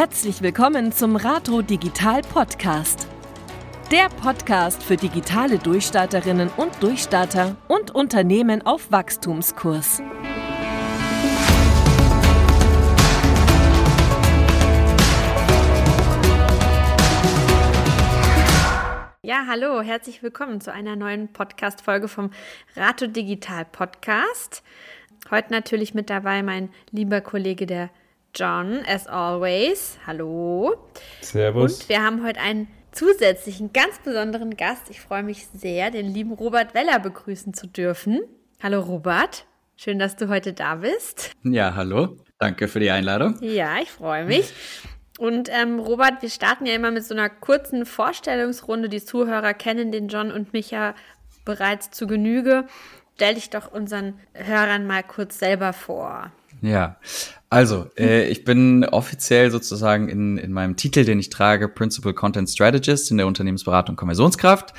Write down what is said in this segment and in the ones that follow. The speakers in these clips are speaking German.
Herzlich willkommen zum Rato Digital Podcast. Der Podcast für digitale Durchstarterinnen und Durchstarter und Unternehmen auf Wachstumskurs. Ja, hallo, herzlich willkommen zu einer neuen Podcast-Folge vom Rato Digital Podcast. Heute natürlich mit dabei mein lieber Kollege, der John, as always. Hallo. Servus. Und wir haben heute einen zusätzlichen, ganz besonderen Gast. Ich freue mich sehr, den lieben Robert Weller begrüßen zu dürfen. Hallo Robert, schön, dass du heute da bist. Ja, hallo. Danke für die Einladung. Ja, ich freue mich. Und ähm, Robert, wir starten ja immer mit so einer kurzen Vorstellungsrunde. Die Zuhörer kennen den John und mich ja bereits zu Genüge. Stell dich doch unseren Hörern mal kurz selber vor. Ja, also äh, ich bin offiziell sozusagen in, in meinem Titel, den ich trage, Principal Content Strategist in der Unternehmensberatung Konversionskraft.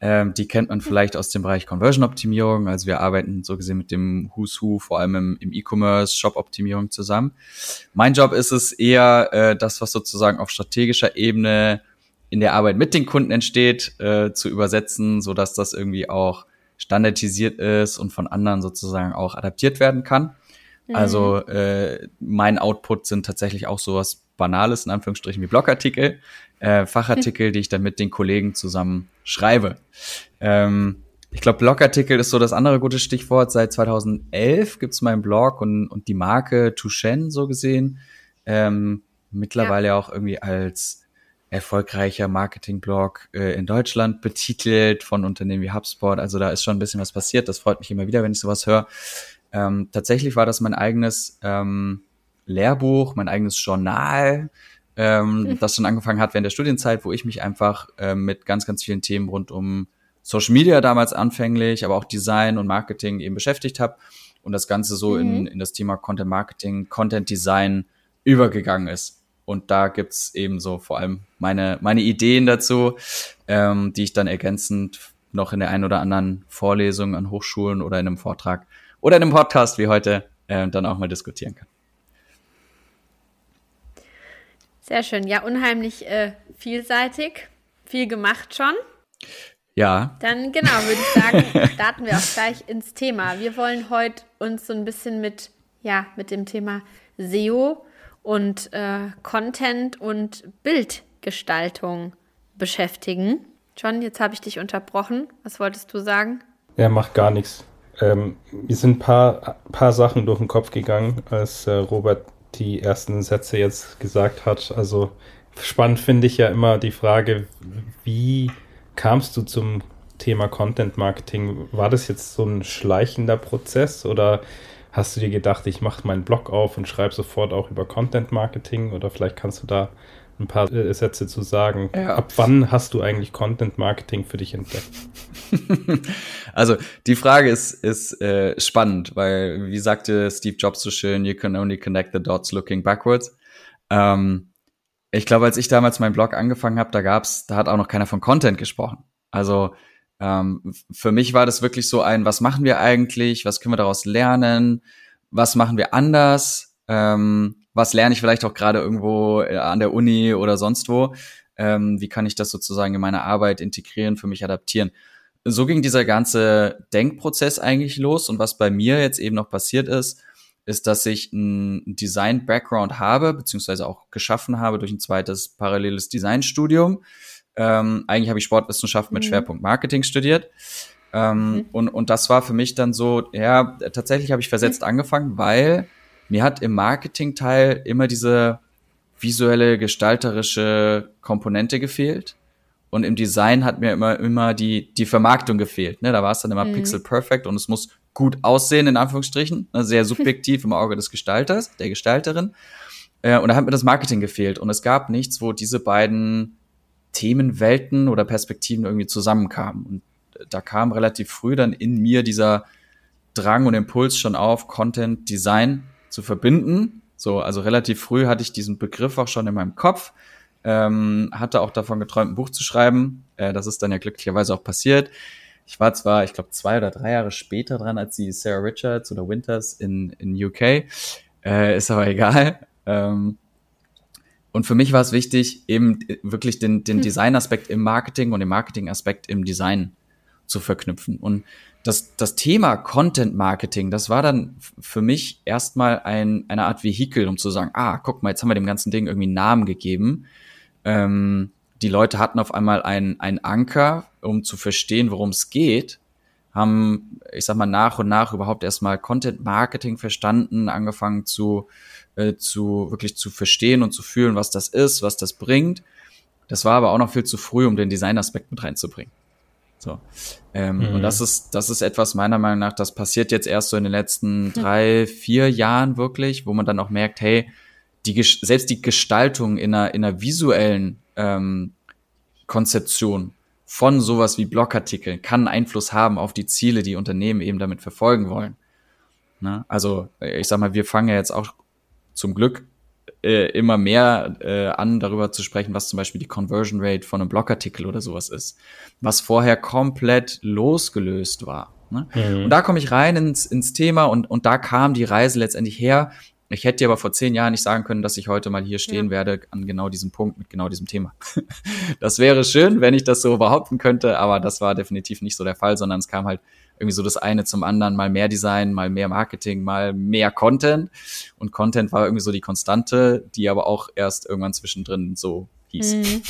Ähm, die kennt man vielleicht aus dem Bereich Conversion-Optimierung. Also wir arbeiten so gesehen mit dem Who's Who, vor allem im, im E-Commerce, Shop-Optimierung zusammen. Mein Job ist es eher, äh, das, was sozusagen auf strategischer Ebene in der Arbeit mit den Kunden entsteht, äh, zu übersetzen, so dass das irgendwie auch standardisiert ist und von anderen sozusagen auch adaptiert werden kann. Also mhm. äh, mein Output sind tatsächlich auch sowas Banales, in Anführungsstrichen, wie Blogartikel, äh, Fachartikel, die ich dann mit den Kollegen zusammen schreibe. Ähm, ich glaube, Blogartikel ist so das andere gute Stichwort. Seit 2011 gibt's meinen Blog und, und die Marke Tushen so gesehen. Ähm, mittlerweile ja. auch irgendwie als erfolgreicher Marketingblog äh, in Deutschland betitelt von Unternehmen wie HubSpot. Also da ist schon ein bisschen was passiert. Das freut mich immer wieder, wenn ich sowas höre. Ähm, tatsächlich war das mein eigenes ähm, Lehrbuch, mein eigenes Journal, ähm, mhm. das schon angefangen hat während der Studienzeit, wo ich mich einfach ähm, mit ganz, ganz vielen Themen rund um Social Media damals anfänglich, aber auch Design und Marketing eben beschäftigt habe und das Ganze so mhm. in, in das Thema Content Marketing, Content Design übergegangen ist. Und da gibt's eben so vor allem meine, meine Ideen dazu, ähm, die ich dann ergänzend noch in der einen oder anderen Vorlesung an Hochschulen oder in einem Vortrag oder in einem Podcast wie heute äh, dann auch mal diskutieren kann. Sehr schön. Ja, unheimlich äh, vielseitig. Viel gemacht schon. Ja. Dann genau, würde ich sagen, starten wir auch gleich ins Thema. Wir wollen heute uns so ein bisschen mit, ja, mit dem Thema SEO und äh, Content und Bildgestaltung beschäftigen. John, jetzt habe ich dich unterbrochen. Was wolltest du sagen? Er macht gar nichts. Ähm, mir sind ein paar, paar Sachen durch den Kopf gegangen, als äh, Robert die ersten Sätze jetzt gesagt hat. Also spannend finde ich ja immer die Frage, wie kamst du zum Thema Content Marketing? War das jetzt so ein schleichender Prozess oder hast du dir gedacht, ich mache meinen Blog auf und schreibe sofort auch über Content Marketing oder vielleicht kannst du da ein paar äh, Sätze zu sagen. Ja. Ab wann hast du eigentlich Content Marketing für dich entdeckt? also die Frage ist, ist äh, spannend, weil wie sagte Steve Jobs so schön, you can only connect the dots looking backwards. Ähm, ich glaube, als ich damals meinen Blog angefangen habe, da gab's, da hat auch noch keiner von Content gesprochen. Also ähm, für mich war das wirklich so ein, was machen wir eigentlich, was können wir daraus lernen, was machen wir anders, ähm, was lerne ich vielleicht auch gerade irgendwo äh, an der Uni oder sonst wo, ähm, wie kann ich das sozusagen in meine Arbeit integrieren, für mich adaptieren. So ging dieser ganze Denkprozess eigentlich los und was bei mir jetzt eben noch passiert ist, ist, dass ich ein Design-Background habe, beziehungsweise auch geschaffen habe durch ein zweites paralleles Designstudium. Ähm, eigentlich habe ich Sportwissenschaft mit mhm. Schwerpunkt Marketing studiert. Ähm, mhm. und, und das war für mich dann so, ja, tatsächlich habe ich versetzt mhm. angefangen, weil mir hat im Marketing-Teil immer diese visuelle, gestalterische Komponente gefehlt. Und im Design hat mir immer, immer die, die Vermarktung gefehlt. Ne? Da war es dann immer mhm. pixel perfect und es muss gut aussehen, in Anführungsstrichen. Ne? Sehr subjektiv im Auge des Gestalters, der Gestalterin. Äh, und da hat mir das Marketing gefehlt. Und es gab nichts, wo diese beiden Themenwelten oder Perspektiven irgendwie zusammenkamen. Und da kam relativ früh dann in mir dieser Drang und Impuls schon auf, Content, Design zu verbinden. So, also relativ früh hatte ich diesen Begriff auch schon in meinem Kopf, ähm, hatte auch davon geträumt, ein Buch zu schreiben. Äh, das ist dann ja glücklicherweise auch passiert. Ich war zwar, ich glaube, zwei oder drei Jahre später dran als die Sarah Richards oder Winters in, in UK. Äh, ist aber egal. Ähm, und für mich war es wichtig, eben wirklich den, den hm. Design-Aspekt im Marketing und den Marketing-Aspekt im Design zu verknüpfen. Und das, das Thema Content Marketing, das war dann für mich erstmal ein, eine Art Vehikel, um zu sagen, ah, guck mal, jetzt haben wir dem ganzen Ding irgendwie einen Namen gegeben. Ähm, die Leute hatten auf einmal einen, einen Anker, um zu verstehen, worum es geht, haben, ich sag mal, nach und nach überhaupt erstmal Content Marketing verstanden, angefangen zu, äh, zu wirklich zu verstehen und zu fühlen, was das ist, was das bringt. Das war aber auch noch viel zu früh, um den Design-Aspekt mit reinzubringen. So. Ähm, mhm. Und das ist, das ist etwas meiner Meinung nach, das passiert jetzt erst so in den letzten drei, vier Jahren wirklich, wo man dann auch merkt, hey, die, selbst die Gestaltung in einer, in einer visuellen ähm, Konzeption von sowas wie Blogartikeln kann Einfluss haben auf die Ziele, die Unternehmen eben damit verfolgen wollen. Ne? Also ich sag mal, wir fangen ja jetzt auch zum Glück äh, immer mehr äh, an, darüber zu sprechen, was zum Beispiel die Conversion Rate von einem Blogartikel oder sowas ist, was vorher komplett losgelöst war. Ne? Mhm. Und da komme ich rein ins, ins Thema und, und da kam die Reise letztendlich her. Ich hätte dir aber vor zehn Jahren nicht sagen können, dass ich heute mal hier stehen ja. werde an genau diesem Punkt mit genau diesem Thema. das wäre schön, wenn ich das so behaupten könnte, aber das war definitiv nicht so der Fall, sondern es kam halt irgendwie so das eine zum anderen, mal mehr Design, mal mehr Marketing, mal mehr Content. Und Content war irgendwie so die Konstante, die aber auch erst irgendwann zwischendrin so hieß. Mhm.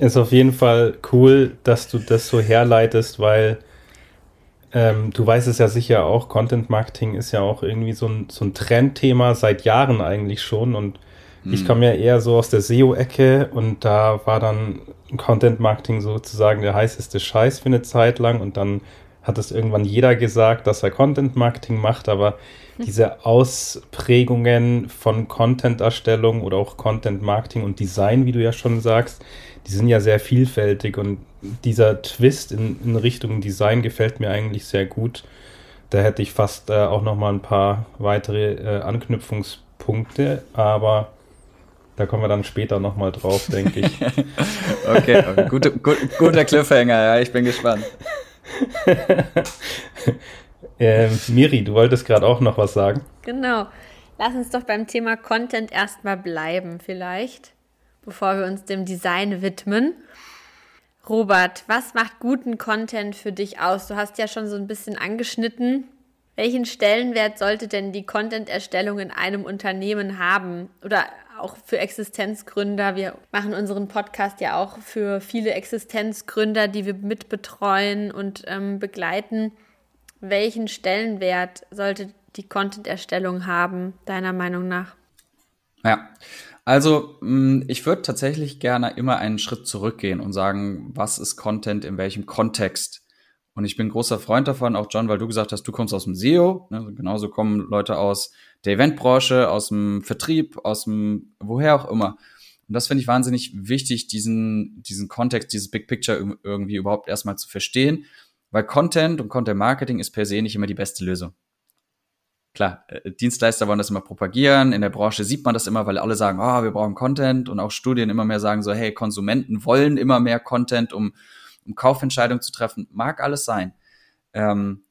Ist auf jeden Fall cool, dass du das so herleitest, weil ähm, du weißt es ja sicher auch, Content Marketing ist ja auch irgendwie so ein, so ein Trendthema seit Jahren eigentlich schon und mhm. ich komme ja eher so aus der SEO-Ecke und da war dann Content Marketing sozusagen der heißeste Scheiß für eine Zeit lang und dann hat es irgendwann jeder gesagt, dass er Content Marketing macht, aber hm. diese Ausprägungen von Content-Erstellung oder auch Content Marketing und Design, wie du ja schon sagst, die sind ja sehr vielfältig und dieser Twist in, in Richtung Design gefällt mir eigentlich sehr gut. Da hätte ich fast äh, auch noch mal ein paar weitere äh, Anknüpfungspunkte, aber da kommen wir dann später noch mal drauf, denke ich. okay, okay. Gute, gut, guter Cliffhanger, ja, ich bin gespannt. ähm, Miri, du wolltest gerade auch noch was sagen. Genau. Lass uns doch beim Thema Content erstmal bleiben, vielleicht, bevor wir uns dem Design widmen. Robert, was macht guten Content für dich aus? Du hast ja schon so ein bisschen angeschnitten. Welchen Stellenwert sollte denn die Content-Erstellung in einem Unternehmen haben? Oder auch für Existenzgründer. Wir machen unseren Podcast ja auch für viele Existenzgründer, die wir mitbetreuen und ähm, begleiten. Welchen Stellenwert sollte die Content-Erstellung haben, deiner Meinung nach? Ja, also mm, ich würde tatsächlich gerne immer einen Schritt zurückgehen und sagen, was ist Content in welchem Kontext? Und ich bin großer Freund davon, auch John, weil du gesagt hast, du kommst aus dem SEO. Ne? Genauso kommen Leute aus der Eventbranche, aus dem Vertrieb, aus dem woher auch immer. Und das finde ich wahnsinnig wichtig, diesen, diesen Kontext, dieses Big Picture irgendwie überhaupt erstmal zu verstehen, weil Content und Content Marketing ist per se nicht immer die beste Lösung. Klar, äh, Dienstleister wollen das immer propagieren, in der Branche sieht man das immer, weil alle sagen, oh, wir brauchen Content und auch Studien immer mehr sagen so, hey, Konsumenten wollen immer mehr Content, um, um Kaufentscheidungen zu treffen. Mag alles sein. Ähm,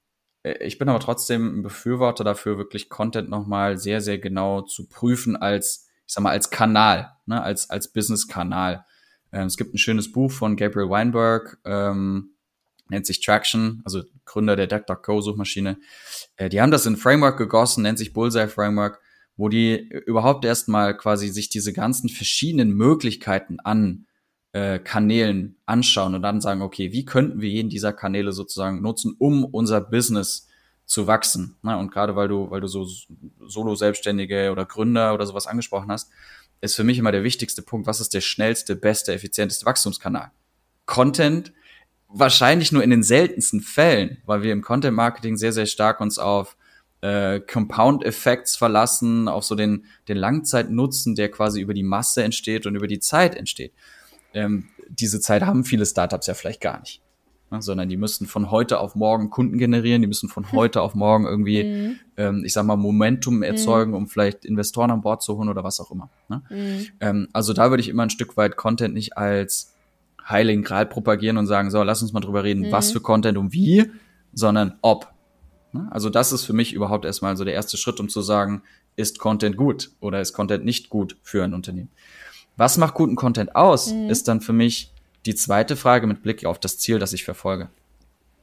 äh, ich bin aber trotzdem ein Befürworter dafür, wirklich Content nochmal sehr, sehr genau zu prüfen als, ich sag mal, als Kanal, ne, als, als Business-Kanal. Ähm, es gibt ein schönes Buch von Gabriel Weinberg, ähm, nennt sich Traction, also Gründer der DuckDuckGo-Suchmaschine. Äh, die haben das in Framework gegossen, nennt sich Bullseye Framework, wo die überhaupt erstmal quasi sich diese ganzen verschiedenen Möglichkeiten an äh, Kanälen anschauen und dann sagen, okay, wie könnten wir jeden dieser Kanäle sozusagen nutzen, um unser Business zu wachsen. Ne? Und gerade weil du, weil du so Solo-Selbstständige oder Gründer oder sowas angesprochen hast, ist für mich immer der wichtigste Punkt, was ist der schnellste, beste, effizienteste Wachstumskanal? Content wahrscheinlich nur in den seltensten Fällen, weil wir im Content Marketing sehr, sehr stark uns auf äh, Compound Effects verlassen, auf so den, den Langzeitnutzen, der quasi über die Masse entsteht und über die Zeit entsteht ähm, diese Zeit haben viele Startups ja vielleicht gar nicht. Ne, sondern die müssen von heute auf morgen Kunden generieren, die müssen von heute auf morgen irgendwie, mhm. ähm, ich sag mal, Momentum mhm. erzeugen, um vielleicht Investoren an Bord zu holen oder was auch immer. Ne? Mhm. Ähm, also da würde ich immer ein Stück weit Content nicht als Heiligen Gral propagieren und sagen, so, lass uns mal drüber reden, was mhm. für Content und wie, sondern ob. Ne? Also das ist für mich überhaupt erstmal so der erste Schritt, um zu sagen, ist Content gut oder ist Content nicht gut für ein Unternehmen. Was macht guten Content aus, mhm. ist dann für mich die zweite Frage mit Blick auf das Ziel, das ich verfolge.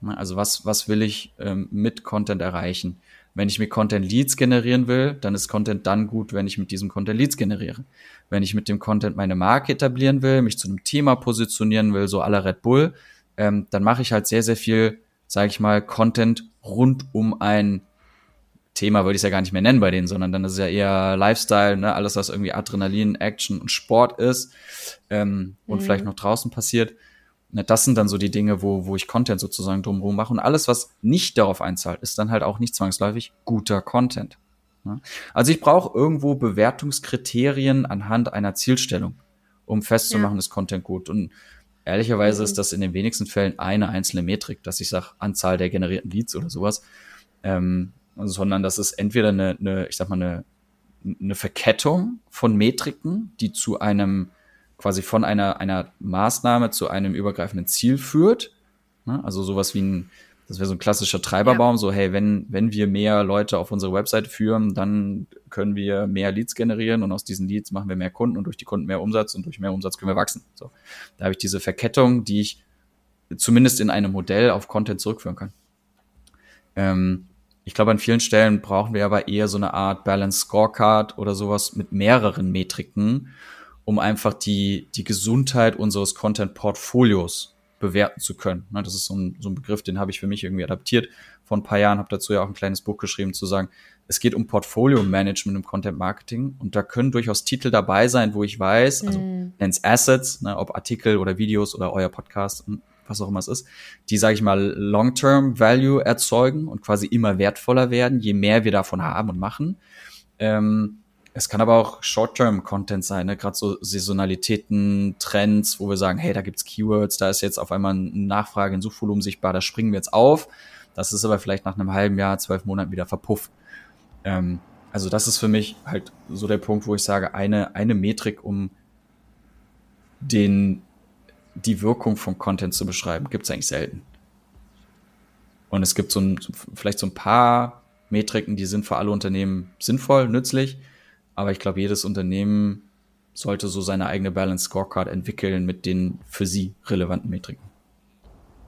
Also was, was will ich ähm, mit Content erreichen? Wenn ich mit Content Leads generieren will, dann ist Content dann gut, wenn ich mit diesem Content Leads generiere. Wenn ich mit dem Content meine Marke etablieren will, mich zu einem Thema positionieren will, so aller Red Bull, ähm, dann mache ich halt sehr, sehr viel, sage ich mal, Content rund um ein Thema, würde ich es ja gar nicht mehr nennen bei denen, sondern dann ist es ja eher Lifestyle, ne? alles, was irgendwie Adrenalin, Action und Sport ist ähm, und mhm. vielleicht noch draußen passiert. Ne, das sind dann so die Dinge, wo, wo ich Content sozusagen drumherum mache. Und alles, was nicht darauf einzahlt, ist dann halt auch nicht zwangsläufig guter Content. Ne? Also ich brauche irgendwo Bewertungskriterien anhand einer Zielstellung, um festzumachen, ja. ist Content gut. Und ehrlicherweise mhm. ist das in den wenigsten Fällen eine einzelne Metrik, dass ich sage, Anzahl der generierten Leads oder sowas. Ähm, sondern das ist entweder eine, eine ich sag mal, eine, eine Verkettung von Metriken, die zu einem quasi von einer, einer Maßnahme zu einem übergreifenden Ziel führt. Ne? Also sowas wie ein, das wäre so ein klassischer Treiberbaum, ja. so hey, wenn, wenn wir mehr Leute auf unsere Webseite führen, dann können wir mehr Leads generieren und aus diesen Leads machen wir mehr Kunden und durch die Kunden mehr Umsatz und durch mehr Umsatz können wir wachsen. So. Da habe ich diese Verkettung, die ich zumindest in einem Modell auf Content zurückführen kann. Ähm, ich glaube, an vielen Stellen brauchen wir aber eher so eine Art Balance Scorecard oder sowas mit mehreren Metriken, um einfach die, die Gesundheit unseres Content-Portfolios bewerten zu können. Das ist so ein, so ein Begriff, den habe ich für mich irgendwie adaptiert vor ein paar Jahren, habe dazu ja auch ein kleines Buch geschrieben, zu sagen, es geht um Portfolio-Management im Content-Marketing und da können durchaus Titel dabei sein, wo ich weiß, also mm. nennt's Assets, ne, ob Artikel oder Videos oder euer Podcast, was auch immer es ist, die, sage ich mal, Long-Term Value erzeugen und quasi immer wertvoller werden, je mehr wir davon haben und machen. Ähm, es kann aber auch Short-Term-Content sein, ne? gerade so Saisonalitäten, Trends, wo wir sagen, hey, da gibt's Keywords, da ist jetzt auf einmal eine Nachfrage in Suchvolumen sichtbar, da springen wir jetzt auf. Das ist aber vielleicht nach einem halben Jahr, zwölf Monaten wieder verpufft. Ähm, also das ist für mich halt so der Punkt, wo ich sage, eine, eine Metrik, um den, die Wirkung von Content zu beschreiben, gibt's eigentlich selten. Und es gibt so ein, vielleicht so ein paar Metriken, die sind für alle Unternehmen sinnvoll, nützlich aber ich glaube, jedes Unternehmen sollte so seine eigene Balance Scorecard entwickeln mit den für sie relevanten Metriken.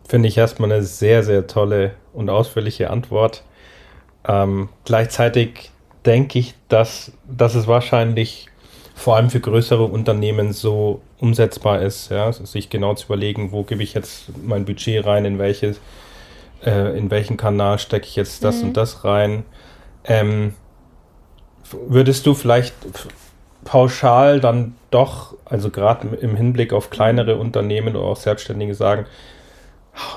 Finde ich erstmal eine sehr, sehr tolle und ausführliche Antwort. Ähm, gleichzeitig denke ich, dass, dass es wahrscheinlich vor allem für größere Unternehmen so umsetzbar ist, ja, sich genau zu überlegen, wo gebe ich jetzt mein Budget rein, in welches, äh, in welchen Kanal stecke ich jetzt das mhm. und das rein. Ähm, Würdest du vielleicht pauschal dann doch, also gerade im Hinblick auf kleinere Unternehmen oder auch Selbstständige sagen,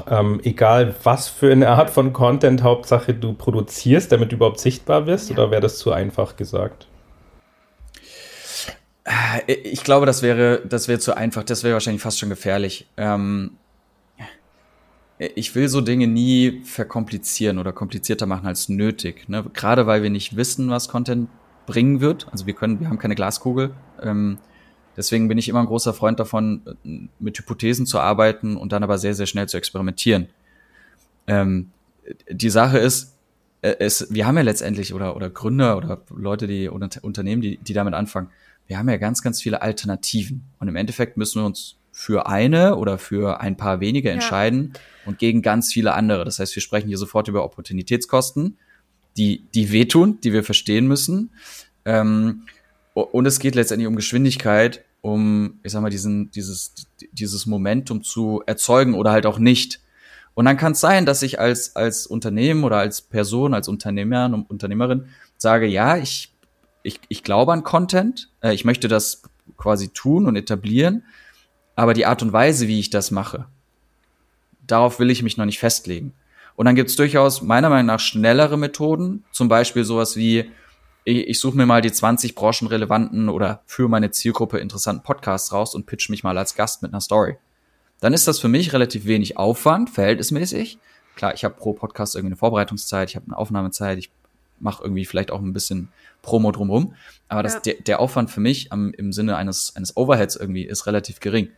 ähm, egal was für eine Art von Content, Hauptsache du produzierst, damit du überhaupt sichtbar bist, ja. oder wäre das zu einfach gesagt? Äh, ich glaube, das wäre, das wäre zu einfach, das wäre wahrscheinlich fast schon gefährlich. Ähm, ich will so Dinge nie verkomplizieren oder komplizierter machen als nötig. Ne? Gerade weil wir nicht wissen, was Content bringen wird. Also wir können, wir haben keine Glaskugel. Ähm, deswegen bin ich immer ein großer Freund davon, mit Hypothesen zu arbeiten und dann aber sehr, sehr schnell zu experimentieren. Ähm, die Sache ist, äh, es, wir haben ja letztendlich oder, oder Gründer oder Leute, die oder Unternehmen, die, die damit anfangen, wir haben ja ganz, ganz viele Alternativen. Und im Endeffekt müssen wir uns für eine oder für ein paar wenige entscheiden ja. und gegen ganz viele andere. Das heißt, wir sprechen hier sofort über Opportunitätskosten die, die wehtun, die wir verstehen müssen. Ähm, und es geht letztendlich um Geschwindigkeit, um, ich sag mal, diesen, dieses, dieses Momentum zu erzeugen oder halt auch nicht. Und dann kann es sein, dass ich als, als Unternehmen oder als Person, als Unternehmer und Unternehmerin sage, ja, ich, ich, ich glaube an Content, äh, ich möchte das quasi tun und etablieren, aber die Art und Weise, wie ich das mache, darauf will ich mich noch nicht festlegen. Und dann gibt's durchaus meiner Meinung nach schnellere Methoden, zum Beispiel sowas wie, ich, ich suche mir mal die 20 branchenrelevanten oder für meine Zielgruppe interessanten Podcasts raus und pitch mich mal als Gast mit einer Story. Dann ist das für mich relativ wenig Aufwand, verhältnismäßig. Klar, ich habe pro Podcast irgendwie eine Vorbereitungszeit, ich habe eine Aufnahmezeit, ich mache irgendwie vielleicht auch ein bisschen Promo drumherum. Aber das, ja. der, der Aufwand für mich am, im Sinne eines, eines Overheads irgendwie ist relativ gering.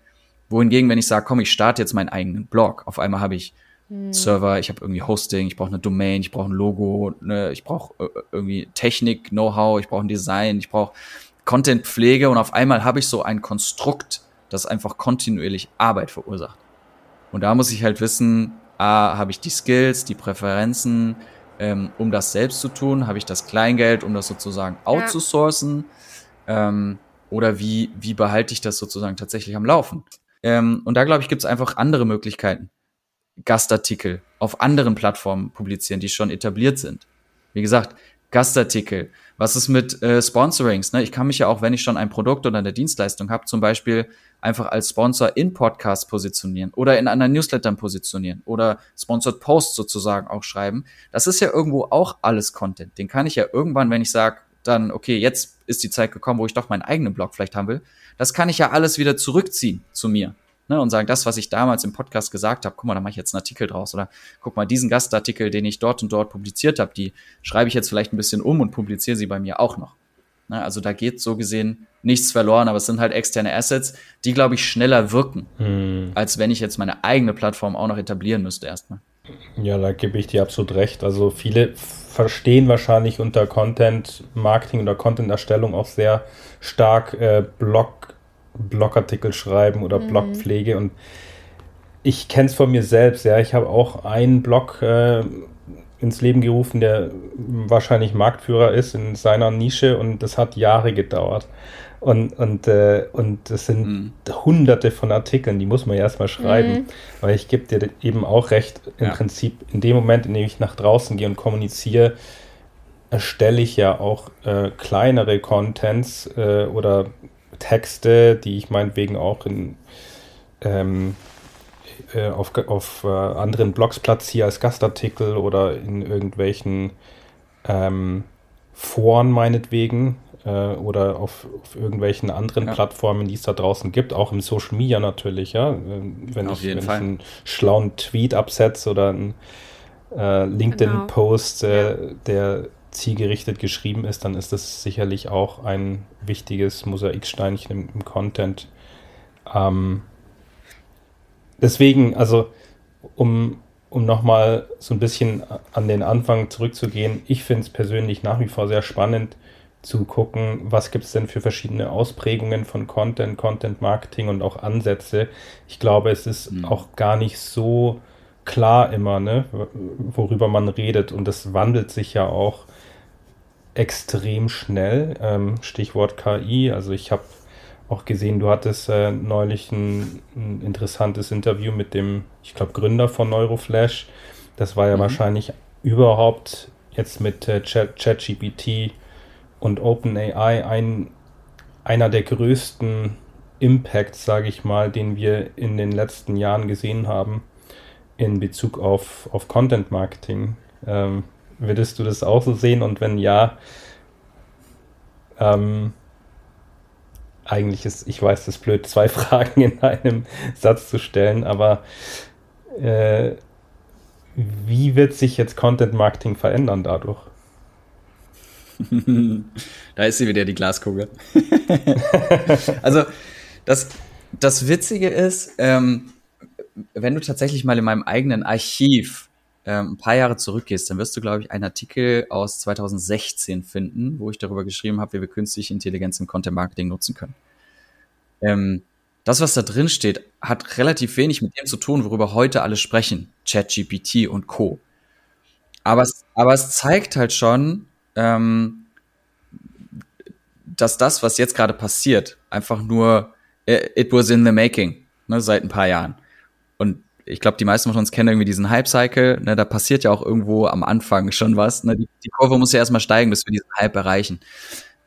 Wohingegen, wenn ich sage, komm, ich starte jetzt meinen eigenen Blog, auf einmal habe ich hm. Server, ich habe irgendwie Hosting, ich brauche eine Domain, ich brauche ein Logo, ne, ich brauche äh, irgendwie Technik, Know-how, ich brauche ein Design, ich brauche Content-Pflege und auf einmal habe ich so ein Konstrukt, das einfach kontinuierlich Arbeit verursacht. Und da muss ich halt wissen, A, habe ich die Skills, die Präferenzen, ähm, um das selbst zu tun? Habe ich das Kleingeld, um das sozusagen outzusourcen? Ja. Ähm, oder wie, wie behalte ich das sozusagen tatsächlich am Laufen? Ähm, und da, glaube ich, gibt es einfach andere Möglichkeiten. Gastartikel auf anderen Plattformen publizieren, die schon etabliert sind. Wie gesagt, Gastartikel. Was ist mit äh, Sponsorings? Ne? Ich kann mich ja auch, wenn ich schon ein Produkt oder eine Dienstleistung habe, zum Beispiel einfach als Sponsor in Podcasts positionieren oder in anderen Newslettern positionieren oder Sponsored Posts sozusagen auch schreiben. Das ist ja irgendwo auch alles Content. Den kann ich ja irgendwann, wenn ich sage, dann, okay, jetzt ist die Zeit gekommen, wo ich doch meinen eigenen Blog vielleicht haben will, das kann ich ja alles wieder zurückziehen zu mir ne, und sagen, das, was ich damals im Podcast gesagt habe, guck mal, da mache ich jetzt einen Artikel draus oder guck mal, diesen Gastartikel, den ich dort und dort publiziert habe, die schreibe ich jetzt vielleicht ein bisschen um und publiziere sie bei mir auch noch. Ne, also da geht so gesehen nichts verloren, aber es sind halt externe Assets, die, glaube ich, schneller wirken, hm. als wenn ich jetzt meine eigene Plattform auch noch etablieren müsste erstmal. Ja, da gebe ich dir absolut recht. Also viele verstehen wahrscheinlich unter Content Marketing oder Content Erstellung auch sehr stark äh, Blog Blogartikel schreiben oder mhm. Blogpflege und ich kenne es von mir selbst, ja. Ich habe auch einen Blog äh, ins Leben gerufen, der wahrscheinlich Marktführer ist in seiner Nische und das hat Jahre gedauert. Und, und, äh, und das sind mhm. hunderte von Artikeln, die muss man ja erstmal schreiben. Mhm. Weil ich gebe dir eben auch recht, im ja. Prinzip in dem Moment, in dem ich nach draußen gehe und kommuniziere, erstelle ich ja auch äh, kleinere Contents äh, oder Texte, die ich meinetwegen auch in, ähm, äh, auf, auf äh, anderen Blogs platziere als Gastartikel oder in irgendwelchen ähm, Foren meinetwegen äh, oder auf, auf, irgendwelchen anderen ja. Plattformen, die es da draußen gibt, auch im Social Media natürlich, ja. Äh, wenn, ich, wenn ich, einen schlauen Tweet absetze oder einen äh, LinkedIn-Post, genau. Äh, ja. der zielgerichtet geschrieben ist, dann ist das sicherlich auch ein wichtiges Mosaiksteinchen im, im Content. Ähm, deswegen, also um, um nochmal so ein bisschen an den Anfang zurückzugehen, ich finde es persönlich nach wie vor sehr spannend zu gucken, was gibt es denn für verschiedene Ausprägungen von Content, Content Marketing und auch Ansätze. Ich glaube, es ist mhm. auch gar nicht so klar immer, ne, worüber man redet und das wandelt sich ja auch extrem schnell. Ähm, Stichwort KI. Also ich habe auch gesehen, du hattest äh, neulich ein, ein, interessantes Interview mit dem, ich glaube, Gründer von Neuroflash. Das war ja mhm. wahrscheinlich überhaupt jetzt mit äh, ChatGPT und OpenAI ein, einer der größten Impacts, sage ich mal, den wir in den letzten Jahren gesehen haben in Bezug auf, auf Content Marketing. Ähm, Würdest du das auch so sehen? Und wenn ja, ähm, eigentlich ist, ich weiß, das ist blöd, zwei Fragen in einem Satz zu stellen, aber äh, wie wird sich jetzt Content Marketing verändern dadurch? da ist sie wieder, die Glaskugel. also, das, das Witzige ist, ähm, wenn du tatsächlich mal in meinem eigenen Archiv ähm, ein paar Jahre zurückgehst, dann wirst du, glaube ich, einen Artikel aus 2016 finden, wo ich darüber geschrieben habe, wie wir künstliche Intelligenz im Content Marketing nutzen können. Ähm, das, was da drin steht, hat relativ wenig mit dem zu tun, worüber heute alle sprechen, ChatGPT und Co. Aber es, aber es zeigt halt schon, ähm, dass das, was jetzt gerade passiert, einfach nur äh, it was in the making, ne, seit ein paar Jahren. Und ich glaube, die meisten von uns kennen irgendwie diesen Hype-Cycle. Ne, da passiert ja auch irgendwo am Anfang schon was. Ne? Die, die Kurve muss ja erstmal steigen, bis wir diesen Hype erreichen.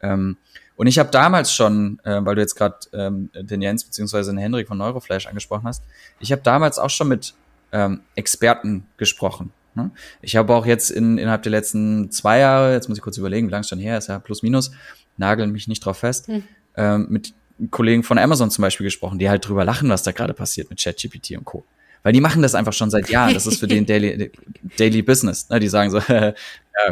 Ähm, und ich habe damals schon, äh, weil du jetzt gerade ähm, den Jens beziehungsweise den Henrik von Neuroflash angesprochen hast, ich habe damals auch schon mit ähm, Experten gesprochen. Ne? Ich habe auch jetzt in, innerhalb der letzten zwei Jahre, jetzt muss ich kurz überlegen, wie lange es schon her ist, ja, plus minus, nageln mich nicht drauf fest, hm. ähm, mit Kollegen von Amazon zum Beispiel gesprochen, die halt drüber lachen, was da gerade passiert mit ChatGPT und Co. Weil die machen das einfach schon seit Jahren. Das ist für den Daily, Daily Business. Ne? Die sagen so, ja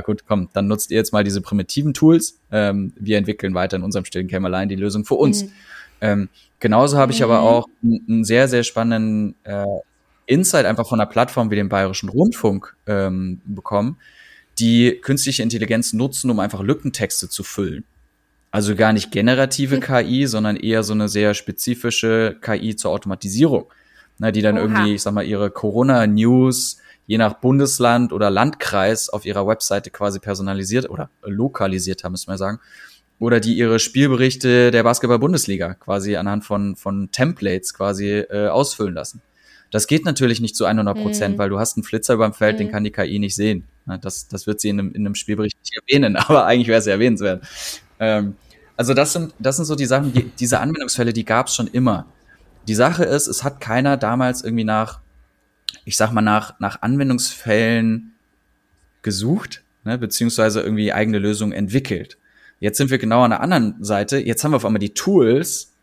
gut, komm, dann nutzt ihr jetzt mal diese primitiven Tools. Ähm, wir entwickeln weiter in unserem stillen Kämmerlein die Lösung für uns. Mhm. Ähm, genauso habe ich mhm. aber auch einen sehr, sehr spannenden äh, Insight einfach von einer Plattform wie dem Bayerischen Rundfunk ähm, bekommen, die künstliche Intelligenz nutzen, um einfach Lückentexte zu füllen. Also gar nicht generative KI, sondern eher so eine sehr spezifische KI zur Automatisierung. Na, die dann Oha. irgendwie, ich sag mal, ihre Corona-News je nach Bundesland oder Landkreis auf ihrer Webseite quasi personalisiert oder lokalisiert haben, müssen wir sagen. Oder die ihre Spielberichte der Basketball-Bundesliga quasi anhand von, von Templates quasi äh, ausfüllen lassen. Das geht natürlich nicht zu 100 Prozent, mhm. weil du hast einen Flitzer beim Feld, mhm. den kann die KI nicht sehen. Das, das wird sie in einem, in einem Spielbericht nicht erwähnen, aber eigentlich wäre es erwähnenswert. Ähm, also das sind, das sind so die Sachen, die, diese Anwendungsfälle, die gab es schon immer. Die Sache ist, es hat keiner damals irgendwie nach, ich sag mal, nach, nach Anwendungsfällen gesucht, ne, beziehungsweise irgendwie eigene Lösungen entwickelt. Jetzt sind wir genau an der anderen Seite. Jetzt haben wir auf einmal die Tools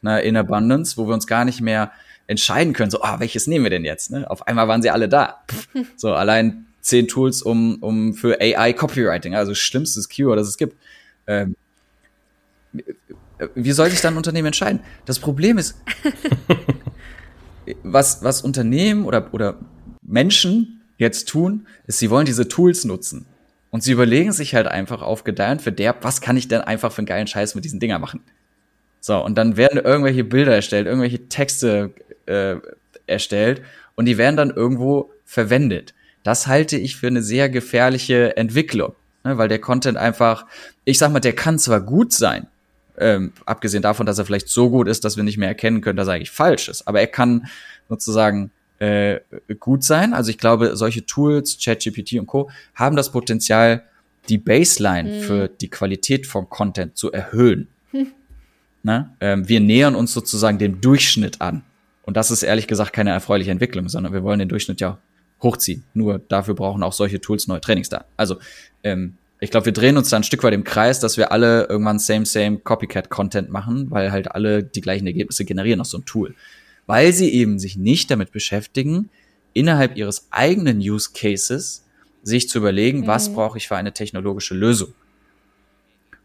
ne, in Abundance, wo wir uns gar nicht mehr entscheiden können, so, ah, welches nehmen wir denn jetzt? Ne? Auf einmal waren sie alle da. so, allein zehn Tools um, um für AI Copywriting, also schlimmstes Keyword, das es gibt. Ähm, wie soll sich dann ein Unternehmen entscheiden? Das Problem ist, was, was Unternehmen oder, oder Menschen jetzt tun, ist, sie wollen diese Tools nutzen. Und sie überlegen sich halt einfach auf Gedeih und Verderb, was kann ich denn einfach für einen geilen Scheiß mit diesen Dinger machen? So, und dann werden irgendwelche Bilder erstellt, irgendwelche Texte äh, erstellt und die werden dann irgendwo verwendet. Das halte ich für eine sehr gefährliche Entwicklung, ne, weil der Content einfach, ich sag mal, der kann zwar gut sein, ähm, abgesehen davon, dass er vielleicht so gut ist, dass wir nicht mehr erkennen können, dass er eigentlich falsch ist. Aber er kann sozusagen äh, gut sein. Also ich glaube, solche Tools, ChatGPT und Co. haben das Potenzial, die Baseline mhm. für die Qualität von Content zu erhöhen. Hm. Na? Ähm, wir nähern uns sozusagen dem Durchschnitt an. Und das ist ehrlich gesagt keine erfreuliche Entwicklung, sondern wir wollen den Durchschnitt ja hochziehen. Nur dafür brauchen auch solche Tools neue Trainingsdaten. Also ähm, ich glaube, wir drehen uns da ein Stück weit im Kreis, dass wir alle irgendwann same, same Copycat-Content machen, weil halt alle die gleichen Ergebnisse generieren aus so einem Tool. Weil sie eben sich nicht damit beschäftigen, innerhalb ihres eigenen Use Cases sich zu überlegen, mhm. was brauche ich für eine technologische Lösung.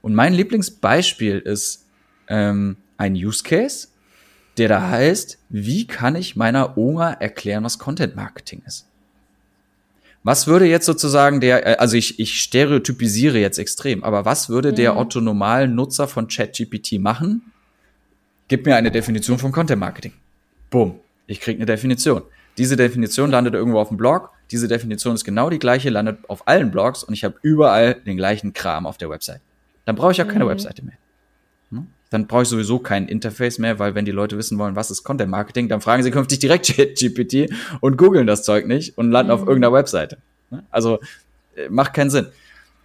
Und mein Lieblingsbeispiel ist ähm, ein Use Case, der da heißt, wie kann ich meiner Oma erklären, was Content Marketing ist? Was würde jetzt sozusagen der, äh, also ich, ich stereotypisiere jetzt extrem, aber was würde mhm. der Otto normalen Nutzer von ChatGPT machen? Gib mir eine Definition von Content Marketing. Boom, ich krieg eine Definition. Diese Definition landet irgendwo auf dem Blog. Diese Definition ist genau die gleiche, landet auf allen Blogs und ich habe überall den gleichen Kram auf der Website. Dann brauche ich auch keine mhm. Webseite mehr. Hm? Dann brauche ich sowieso kein Interface mehr, weil wenn die Leute wissen wollen, was ist Content Marketing, dann fragen sie künftig direkt GPT und googeln das Zeug nicht und landen mhm. auf irgendeiner Webseite. Ne? Also äh, macht keinen Sinn.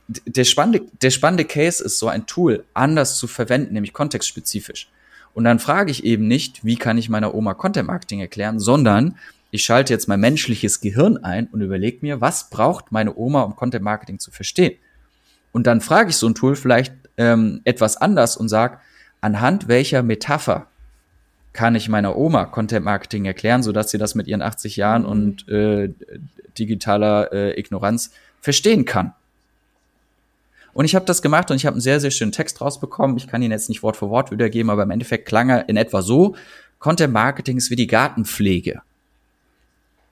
Der spannende, der spannende Case ist, so ein Tool anders zu verwenden, nämlich kontextspezifisch. Und dann frage ich eben nicht, wie kann ich meiner Oma Content Marketing erklären, sondern ich schalte jetzt mein menschliches Gehirn ein und überlege mir, was braucht meine Oma, um Content Marketing zu verstehen. Und dann frage ich so ein Tool vielleicht ähm, etwas anders und sage, anhand welcher Metapher kann ich meiner Oma Content Marketing erklären, sodass sie das mit ihren 80 Jahren und äh, digitaler äh, Ignoranz verstehen kann. Und ich habe das gemacht und ich habe einen sehr, sehr schönen Text rausbekommen. Ich kann ihn jetzt nicht Wort für Wort wiedergeben, aber im Endeffekt klang er in etwa so. Content Marketing ist wie die Gartenpflege.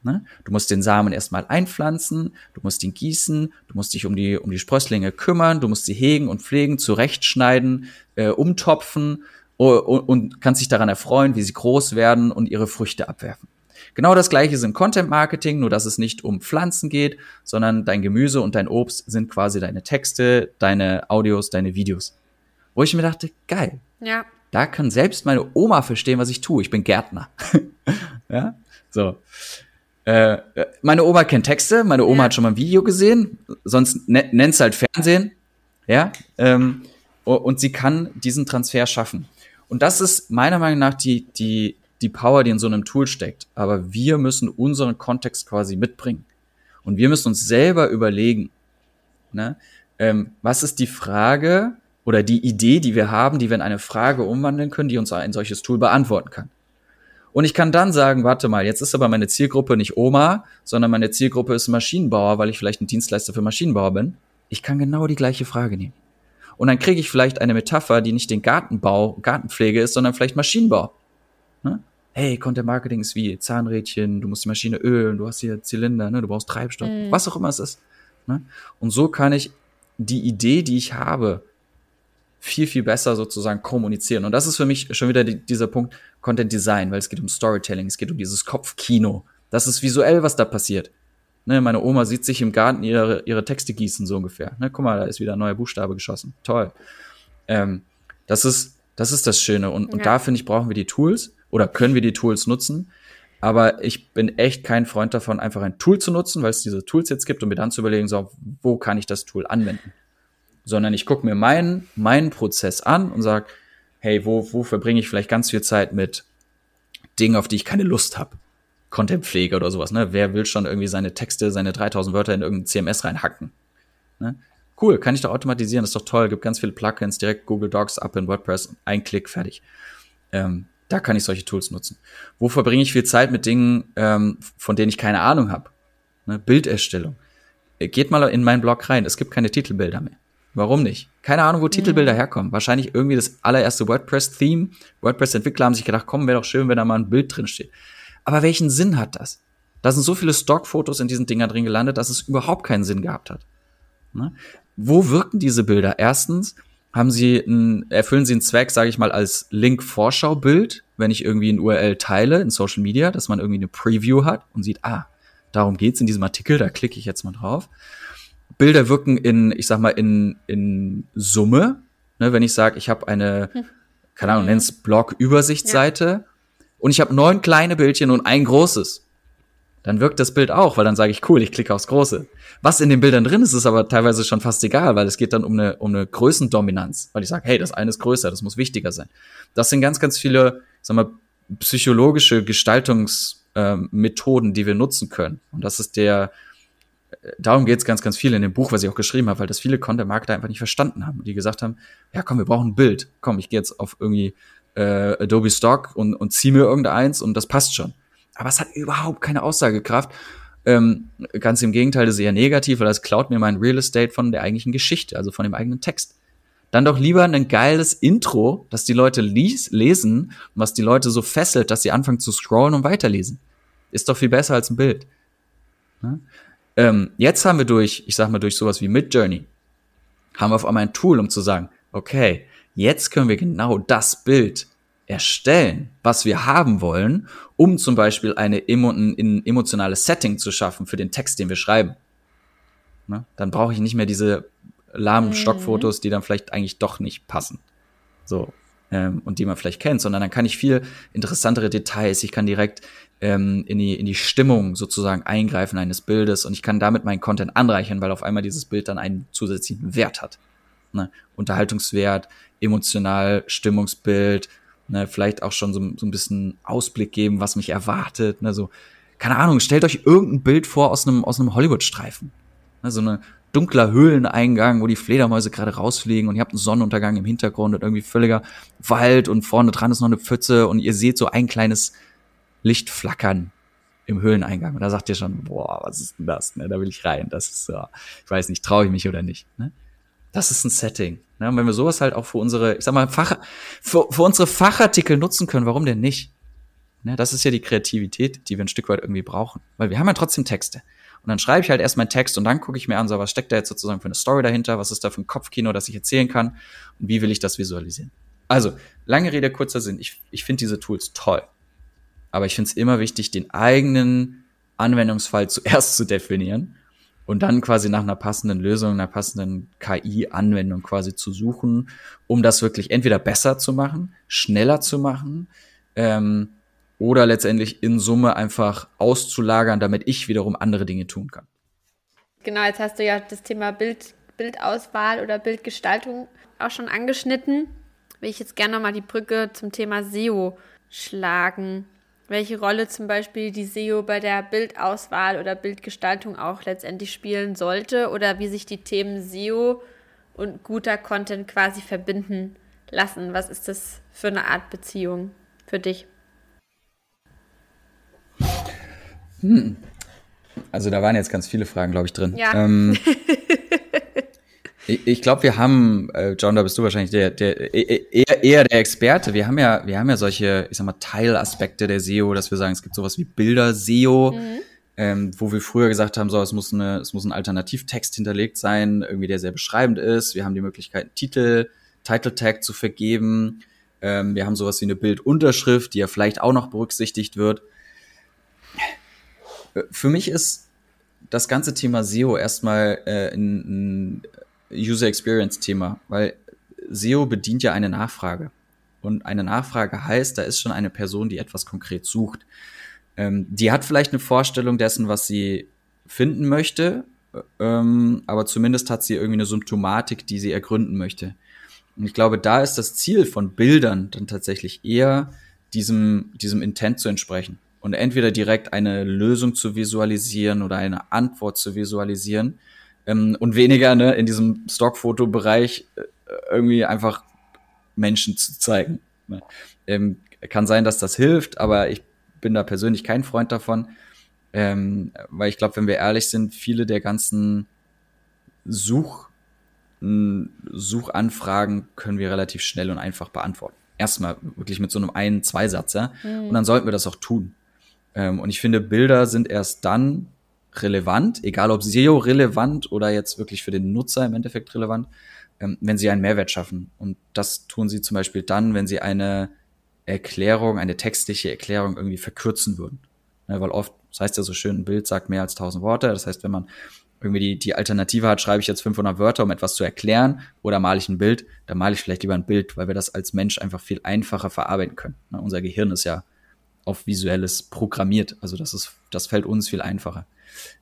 Ne? Du musst den Samen erstmal einpflanzen, du musst ihn gießen, du musst dich um die, um die Sprösslinge kümmern, du musst sie hegen und pflegen, zurechtschneiden, äh, umtopfen und, und kannst dich daran erfreuen, wie sie groß werden und ihre Früchte abwerfen. Genau das gleiche ist im Content Marketing, nur dass es nicht um Pflanzen geht, sondern dein Gemüse und dein Obst sind quasi deine Texte, deine Audios, deine Videos. Wo ich mir dachte, geil. Ja. Da kann selbst meine Oma verstehen, was ich tue. Ich bin Gärtner. ja, so. Äh, meine Oma kennt Texte, meine Oma ja. hat schon mal ein Video gesehen, sonst ne, nennt's halt Fernsehen. Ja, ähm, und sie kann diesen Transfer schaffen. Und das ist meiner Meinung nach die, die, die Power, die in so einem Tool steckt. Aber wir müssen unseren Kontext quasi mitbringen. Und wir müssen uns selber überlegen, ne, ähm, was ist die Frage oder die Idee, die wir haben, die wir in eine Frage umwandeln können, die uns ein solches Tool beantworten kann. Und ich kann dann sagen, warte mal, jetzt ist aber meine Zielgruppe nicht Oma, sondern meine Zielgruppe ist Maschinenbauer, weil ich vielleicht ein Dienstleister für Maschinenbauer bin. Ich kann genau die gleiche Frage nehmen. Und dann kriege ich vielleicht eine Metapher, die nicht den Gartenbau, Gartenpflege ist, sondern vielleicht Maschinenbau. Ne? hey, Content Marketing ist wie Zahnrädchen, du musst die Maschine ölen, du hast hier Zylinder, ne, du brauchst Treibstoff, mhm. was auch immer es ist. Ne? Und so kann ich die Idee, die ich habe, viel, viel besser sozusagen kommunizieren. Und das ist für mich schon wieder die, dieser Punkt Content Design, weil es geht um Storytelling, es geht um dieses Kopfkino. Das ist visuell, was da passiert. Ne, meine Oma sieht sich im Garten ihre, ihre Texte gießen, so ungefähr. Ne, guck mal, da ist wieder ein neuer Buchstabe geschossen. Toll. Ähm, das ist, das ist das Schöne. Und, und da finde ich, brauchen wir die Tools oder können wir die Tools nutzen. Aber ich bin echt kein Freund davon, einfach ein Tool zu nutzen, weil es diese Tools jetzt gibt und mir dann zu überlegen, so, wo kann ich das Tool anwenden? Sondern ich gucke mir meinen, meinen Prozess an und sage, hey, wo, wo verbringe ich vielleicht ganz viel Zeit mit Dingen, auf die ich keine Lust habe? Contentpflege oder sowas, ne? Wer will schon irgendwie seine Texte, seine 3000 Wörter in irgendein CMS reinhacken? Ne? Cool, kann ich doch automatisieren, das ist doch toll, gibt ganz viele Plugins, direkt Google Docs ab in WordPress, ein Klick, fertig. Ähm, da kann ich solche Tools nutzen. Wo verbringe ich viel Zeit mit Dingen, ähm, von denen ich keine Ahnung habe? Ne? Bilderstellung. Äh, geht mal in meinen Blog rein, es gibt keine Titelbilder mehr. Warum nicht? Keine Ahnung, wo mhm. Titelbilder herkommen. Wahrscheinlich irgendwie das allererste WordPress-Theme. WordPress-Entwickler haben sich gedacht, komm, wäre doch schön, wenn da mal ein Bild drin steht. Aber welchen Sinn hat das? Da sind so viele Stockfotos in diesen Dingern drin gelandet, dass es überhaupt keinen Sinn gehabt hat. Ne? Wo wirken diese Bilder? Erstens haben sie ein, erfüllen sie einen Zweck, sage ich mal, als Link-Vorschaubild, wenn ich irgendwie ein URL teile in Social Media, dass man irgendwie eine Preview hat und sieht, ah, darum geht's in diesem Artikel, da klicke ich jetzt mal drauf. Bilder wirken in, ich sag mal, in, in Summe. Ne, wenn ich sage, ich habe eine, hm. keine Ahnung, nenn's Blog-Übersichtsseite ja und ich habe neun kleine Bildchen und ein großes, dann wirkt das Bild auch, weil dann sage ich, cool, ich klicke aufs Große. Was in den Bildern drin ist, ist aber teilweise schon fast egal, weil es geht dann um eine, um eine Größendominanz, weil ich sage, hey, das eine ist größer, das muss wichtiger sein. Das sind ganz, ganz viele, sag mal, psychologische Gestaltungsmethoden, äh, die wir nutzen können. Und das ist der, darum geht es ganz, ganz viel in dem Buch, was ich auch geschrieben habe, weil das viele Content-Marketer einfach nicht verstanden haben. Die gesagt haben, ja komm, wir brauchen ein Bild. Komm, ich gehe jetzt auf irgendwie äh, Adobe Stock und, und zieh mir irgendeins und das passt schon. Aber es hat überhaupt keine Aussagekraft. Ähm, ganz im Gegenteil, das ist eher negativ, weil das klaut mir mein Real Estate von der eigentlichen Geschichte, also von dem eigenen Text. Dann doch lieber ein geiles Intro, das die Leute lies, lesen was die Leute so fesselt, dass sie anfangen zu scrollen und weiterlesen. Ist doch viel besser als ein Bild. Ne? Ähm, jetzt haben wir durch, ich sag mal, durch sowas wie Midjourney, haben wir auf einmal ein Tool, um zu sagen, okay, Jetzt können wir genau das Bild erstellen, was wir haben wollen, um zum Beispiel eine ein emotionales Setting zu schaffen für den Text, den wir schreiben. Ne? Dann brauche ich nicht mehr diese lahmen mhm. Stockfotos, die dann vielleicht eigentlich doch nicht passen. So. Ähm, und die man vielleicht kennt, sondern dann kann ich viel interessantere Details, ich kann direkt ähm, in, die, in die Stimmung sozusagen eingreifen eines Bildes und ich kann damit meinen Content anreichern, weil auf einmal dieses Bild dann einen zusätzlichen Wert hat. Ne? Unterhaltungswert, emotional, Stimmungsbild, ne? vielleicht auch schon so, so ein bisschen Ausblick geben, was mich erwartet. Ne? So, keine Ahnung, stellt euch irgendein Bild vor aus einem, aus einem Hollywood-Streifen. Ne? So eine dunkler Höhleneingang, wo die Fledermäuse gerade rausfliegen und ihr habt einen Sonnenuntergang im Hintergrund und irgendwie völliger Wald und vorne dran ist noch eine Pfütze und ihr seht so ein kleines Licht flackern im Höhleneingang. Und da sagt ihr schon, boah, was ist denn das? Ne, da will ich rein. Das ist so, ich weiß nicht, traue ich mich oder nicht. Ne? Das ist ein Setting. Ne? Und wenn wir sowas halt auch für unsere, ich sag mal, Fach, für, für unsere Fachartikel nutzen können, warum denn nicht? Ne? Das ist ja die Kreativität, die wir ein Stück weit irgendwie brauchen. Weil wir haben ja trotzdem Texte. Und dann schreibe ich halt erst meinen Text und dann gucke ich mir an, so was steckt da jetzt sozusagen für eine Story dahinter, was ist da für ein Kopfkino, das ich erzählen kann und wie will ich das visualisieren. Also, lange Rede, kurzer Sinn. Ich, ich finde diese Tools toll. Aber ich finde es immer wichtig, den eigenen Anwendungsfall zuerst zu definieren und dann quasi nach einer passenden Lösung, einer passenden KI-Anwendung quasi zu suchen, um das wirklich entweder besser zu machen, schneller zu machen ähm, oder letztendlich in Summe einfach auszulagern, damit ich wiederum andere Dinge tun kann. Genau, jetzt hast du ja das Thema Bild, Bildauswahl oder Bildgestaltung auch schon angeschnitten. Will ich jetzt gerne nochmal die Brücke zum Thema SEO schlagen welche Rolle zum Beispiel die SEO bei der Bildauswahl oder Bildgestaltung auch letztendlich spielen sollte oder wie sich die Themen SEO und guter Content quasi verbinden lassen. Was ist das für eine Art Beziehung für dich? Hm. Also da waren jetzt ganz viele Fragen, glaube ich, drin. Ja. Ähm, Ich, ich glaube, wir haben, äh, John, da bist du wahrscheinlich der, der eher, eher der Experte. Wir haben ja, wir haben ja solche, ich sag mal, Teilaspekte der SEO, dass wir sagen, es gibt sowas wie Bilder-SEO, mhm. ähm, wo wir früher gesagt haben, so, es muss eine, es muss ein Alternativtext hinterlegt sein, irgendwie der sehr beschreibend ist. Wir haben die Möglichkeit, Titel, Title Tag zu vergeben. Ähm, wir haben sowas wie eine Bildunterschrift, die ja vielleicht auch noch berücksichtigt wird. Äh, für mich ist das ganze Thema SEO erstmal äh, ein, ein User Experience Thema, weil SEO bedient ja eine Nachfrage. Und eine Nachfrage heißt, da ist schon eine Person, die etwas konkret sucht. Ähm, die hat vielleicht eine Vorstellung dessen, was sie finden möchte, ähm, aber zumindest hat sie irgendwie eine Symptomatik, die sie ergründen möchte. Und ich glaube, da ist das Ziel von Bildern dann tatsächlich eher, diesem, diesem Intent zu entsprechen. Und entweder direkt eine Lösung zu visualisieren oder eine Antwort zu visualisieren ähm, und weniger ne, in diesem Stockfoto-Bereich äh, irgendwie einfach Menschen zu zeigen. Ne? Ähm, kann sein, dass das hilft, aber ich bin da persönlich kein Freund davon, ähm, weil ich glaube, wenn wir ehrlich sind, viele der ganzen Such, Suchanfragen können wir relativ schnell und einfach beantworten. Erstmal wirklich mit so einem einen, zwei Satz, ja? Mhm. Und dann sollten wir das auch tun. Ähm, und ich finde, Bilder sind erst dann relevant, egal ob SEO relevant oder jetzt wirklich für den Nutzer im Endeffekt relevant, ähm, wenn sie einen Mehrwert schaffen. Und das tun sie zum Beispiel dann, wenn sie eine Erklärung, eine textliche Erklärung irgendwie verkürzen würden. Ja, weil oft, das heißt ja so schön, ein Bild sagt mehr als tausend Worte. Das heißt, wenn man irgendwie die, die Alternative hat, schreibe ich jetzt 500 Wörter, um etwas zu erklären, oder male ich ein Bild, dann male ich vielleicht lieber ein Bild, weil wir das als Mensch einfach viel einfacher verarbeiten können. Ne? Unser Gehirn ist ja auf Visuelles programmiert. Also das ist, das fällt uns viel einfacher.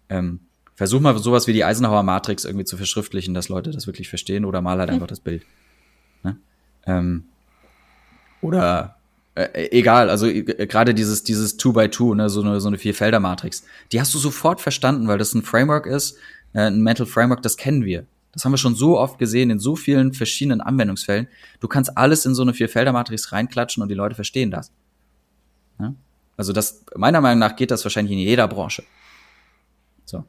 Ähm, versuch mal sowas wie die Eisenhower Matrix irgendwie zu verschriftlichen, dass Leute das wirklich verstehen oder mal halt einfach das Bild. Ne? Ähm, oder äh, egal, also äh, gerade dieses dieses Two by Two, ne, so eine so eine Vierfelder Matrix, die hast du sofort verstanden, weil das ein Framework ist, äh, ein Mental Framework, das kennen wir. Das haben wir schon so oft gesehen in so vielen verschiedenen Anwendungsfällen. Du kannst alles in so eine Vierfelder Matrix reinklatschen und die Leute verstehen das. Ne? Also das meiner Meinung nach geht das wahrscheinlich in jeder Branche. So.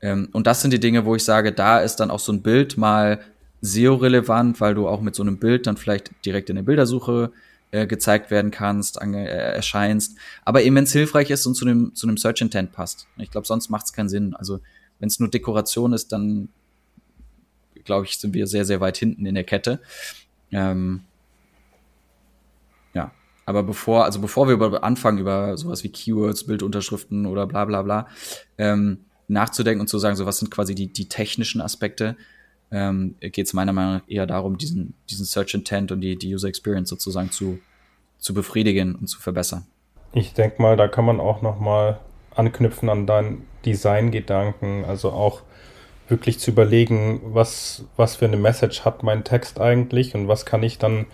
Ähm, und das sind die Dinge, wo ich sage, da ist dann auch so ein Bild mal SEO-relevant, weil du auch mit so einem Bild dann vielleicht direkt in der Bildersuche äh, gezeigt werden kannst, äh, erscheinst. Aber eben, wenn es hilfreich ist und zu einem, zu einem Search Intent passt. Ich glaube, sonst macht es keinen Sinn. Also, wenn es nur Dekoration ist, dann glaube ich, sind wir sehr, sehr weit hinten in der Kette. Ähm, aber bevor, also bevor wir über, anfangen, über sowas wie Keywords, Bildunterschriften oder bla bla bla, ähm, nachzudenken und zu sagen, so was sind quasi die, die technischen Aspekte, ähm, geht es meiner Meinung nach eher darum, diesen, diesen Search Intent und die, die User Experience sozusagen zu, zu befriedigen und zu verbessern. Ich denke mal, da kann man auch noch mal anknüpfen an deinen Design-Gedanken, also auch wirklich zu überlegen, was, was für eine Message hat mein Text eigentlich und was kann ich dann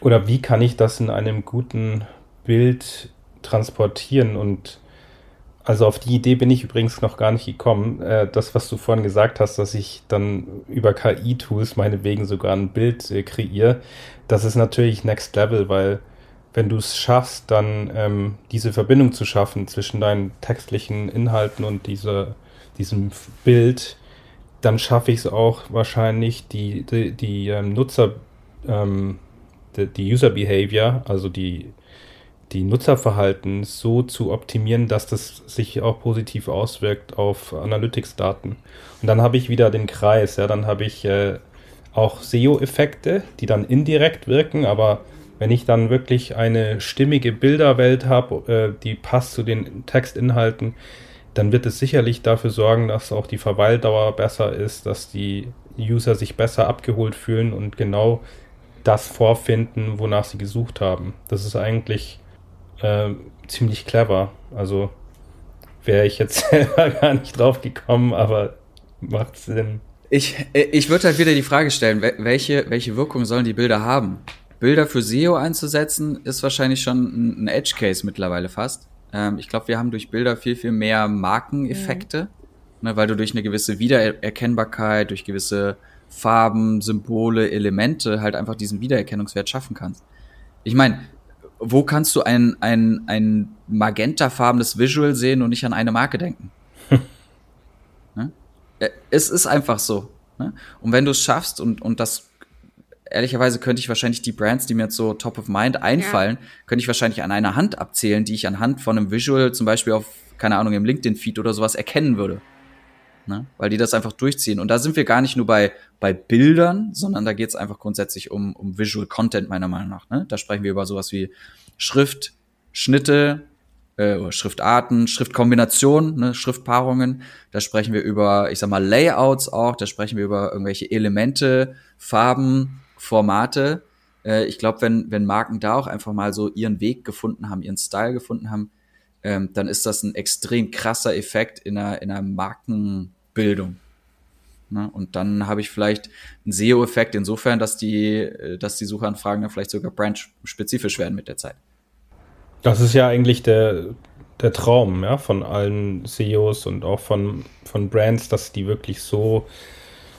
oder wie kann ich das in einem guten Bild transportieren und also auf die Idee bin ich übrigens noch gar nicht gekommen. Äh, das, was du vorhin gesagt hast, dass ich dann über KI-Tools meinetwegen sogar ein Bild äh, kreiere, das ist natürlich Next Level, weil wenn du es schaffst, dann ähm, diese Verbindung zu schaffen zwischen deinen textlichen Inhalten und dieser, diesem Bild, dann schaffe ich es auch wahrscheinlich, die, die, die ähm, Nutzer, ähm, die, User Behavior, also die die Nutzerverhalten so zu optimieren, dass das sich auch positiv auswirkt auf Analytics-Daten. Und dann habe ich wieder den Kreis, ja, dann habe ich äh, auch SEO-Effekte, die dann indirekt wirken, aber wenn ich dann wirklich eine stimmige Bilderwelt habe, äh, die passt zu den Textinhalten, dann wird es sicherlich dafür sorgen, dass auch die Verweildauer besser ist, dass die User sich besser abgeholt fühlen und genau das vorfinden, wonach sie gesucht haben. Das ist eigentlich äh, ziemlich clever. Also wäre ich jetzt selber gar nicht drauf gekommen, aber macht Sinn. Ich, ich würde halt wieder die Frage stellen, welche, welche Wirkung sollen die Bilder haben? Bilder für SEO einzusetzen, ist wahrscheinlich schon ein Edge Case mittlerweile fast. Ähm, ich glaube, wir haben durch Bilder viel, viel mehr Markeneffekte, mhm. ne, weil du durch eine gewisse Wiedererkennbarkeit, durch gewisse Farben, Symbole, Elemente halt einfach diesen Wiedererkennungswert schaffen kannst. Ich meine, wo kannst du ein, ein, ein magentafarbenes Visual sehen und nicht an eine Marke denken? ne? Es ist einfach so. Ne? Und wenn du es schaffst und, und das ehrlicherweise könnte ich wahrscheinlich die Brands, die mir jetzt so top of mind einfallen, ja. könnte ich wahrscheinlich an einer Hand abzählen, die ich anhand von einem Visual zum Beispiel auf, keine Ahnung, im LinkedIn-Feed oder sowas erkennen würde. Ne? Weil die das einfach durchziehen. Und da sind wir gar nicht nur bei, bei Bildern, sondern da geht es einfach grundsätzlich um, um Visual Content, meiner Meinung nach. Ne? Da sprechen wir über sowas wie Schrift, Schnitte, äh, Schriftarten, Schriftkombinationen, ne, Schriftpaarungen. Da sprechen wir über, ich sag mal, Layouts auch. Da sprechen wir über irgendwelche Elemente, Farben, Formate. Äh, ich glaube, wenn, wenn Marken da auch einfach mal so ihren Weg gefunden haben, ihren Style gefunden haben, ähm, dann ist das ein extrem krasser Effekt in einer, in einer Markenbildung. Ne? Und dann habe ich vielleicht einen SEO-Effekt insofern, dass die, äh, dass die Suchanfragen dann vielleicht sogar branch-spezifisch werden mit der Zeit. Das ist ja eigentlich der, der Traum ja, von allen CEOs und auch von, von Brands, dass die wirklich so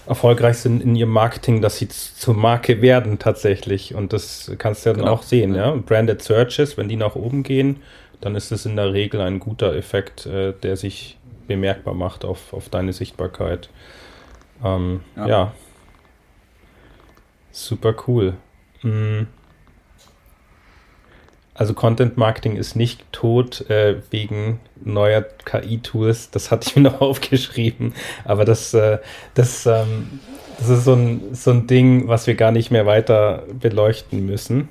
erfolgreich sind in ihrem Marketing, dass sie zur Marke werden tatsächlich. Und das kannst du ja dann genau. auch sehen. Ja? Branded Searches, wenn die nach oben gehen, dann ist es in der Regel ein guter Effekt, äh, der sich bemerkbar macht auf, auf deine Sichtbarkeit. Ähm, ja. ja. Super cool. Mhm. Also Content Marketing ist nicht tot äh, wegen neuer KI-Tools. Das hatte ich mir noch aufgeschrieben. Aber das, äh, das, ähm, das ist so ein, so ein Ding, was wir gar nicht mehr weiter beleuchten müssen.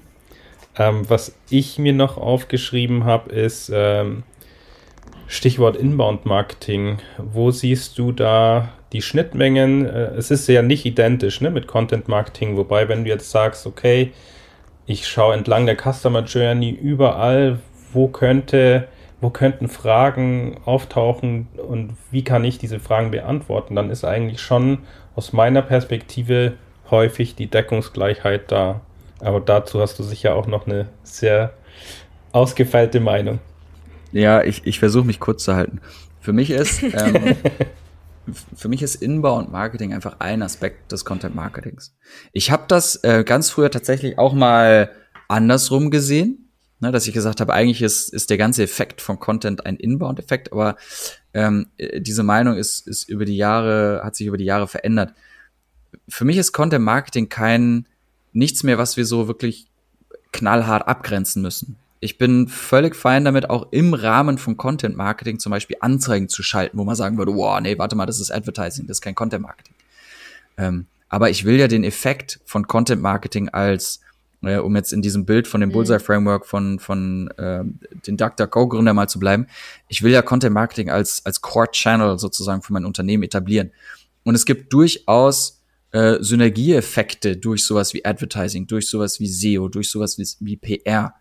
Ähm, was ich mir noch aufgeschrieben habe, ist ähm, Stichwort Inbound Marketing. Wo siehst du da die Schnittmengen? Äh, es ist ja nicht identisch ne, mit Content Marketing, wobei, wenn du jetzt sagst, okay, ich schaue entlang der Customer Journey überall, wo könnte, wo könnten Fragen auftauchen und wie kann ich diese Fragen beantworten, dann ist eigentlich schon aus meiner Perspektive häufig die Deckungsgleichheit da. Aber dazu hast du sicher auch noch eine sehr ausgefeilte Meinung. Ja, ich, ich versuche mich kurz zu halten. Für mich ist ähm, für mich ist Inbound Marketing einfach ein Aspekt des Content Marketings. Ich habe das äh, ganz früher tatsächlich auch mal andersrum gesehen, ne, dass ich gesagt habe, eigentlich ist, ist der ganze Effekt von Content ein Inbound-Effekt, aber ähm, äh, diese Meinung ist, ist über die Jahre, hat sich über die Jahre verändert. Für mich ist Content Marketing kein nichts mehr, was wir so wirklich knallhart abgrenzen müssen. Ich bin völlig fein damit, auch im Rahmen von Content Marketing zum Beispiel Anzeigen zu schalten, wo man sagen würde, wow, nee, warte mal, das ist Advertising, das ist kein Content Marketing. Ähm, aber ich will ja den Effekt von Content Marketing als, äh, um jetzt in diesem Bild von dem mhm. Bullseye Framework von, von äh, den DuckDuckGo-Gründer mal zu bleiben, ich will ja Content Marketing als, als Core Channel sozusagen für mein Unternehmen etablieren. Und es gibt durchaus äh, Synergieeffekte durch sowas wie Advertising, durch sowas wie SEO, durch sowas wie, wie PR.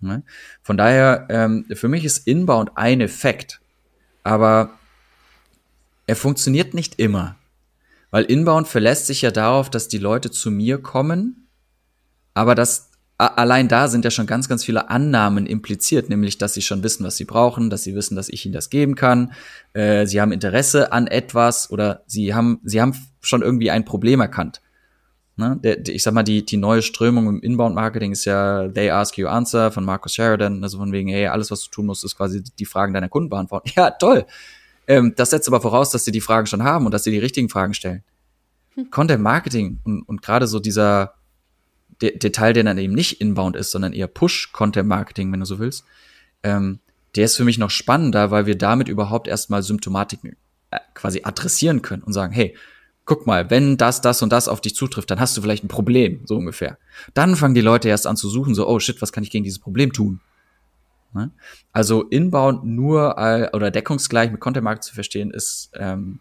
Ne? Von daher, ähm, für mich ist Inbound ein Effekt, aber er funktioniert nicht immer. Weil Inbound verlässt sich ja darauf, dass die Leute zu mir kommen, aber das allein da sind ja schon ganz, ganz viele Annahmen impliziert, nämlich, dass sie schon wissen, was sie brauchen, dass sie wissen, dass ich ihnen das geben kann, äh, sie haben Interesse an etwas oder sie haben, sie haben schon irgendwie ein Problem erkannt. Ne? Der, der, ich sag mal, die, die neue Strömung im Inbound-Marketing ist ja They Ask You Answer von Marcus Sheridan, also von wegen, hey, alles, was du tun musst, ist quasi die Fragen deiner Kunden beantworten. Ja, toll. Ähm, das setzt aber voraus, dass sie die Fragen schon haben und dass sie die richtigen Fragen stellen. Hm. Content Marketing und, und gerade so dieser de Detail, der dann eben nicht Inbound ist, sondern eher Push-Content Marketing, wenn du so willst, ähm, der ist für mich noch spannender, weil wir damit überhaupt erstmal Symptomatiken äh, quasi adressieren können und sagen, hey, guck mal, wenn das, das und das auf dich zutrifft, dann hast du vielleicht ein Problem, so ungefähr. Dann fangen die Leute erst an zu suchen, so, oh shit, was kann ich gegen dieses Problem tun? Ne? Also Inbound nur oder deckungsgleich mit Content Marketing zu verstehen, ist ähm,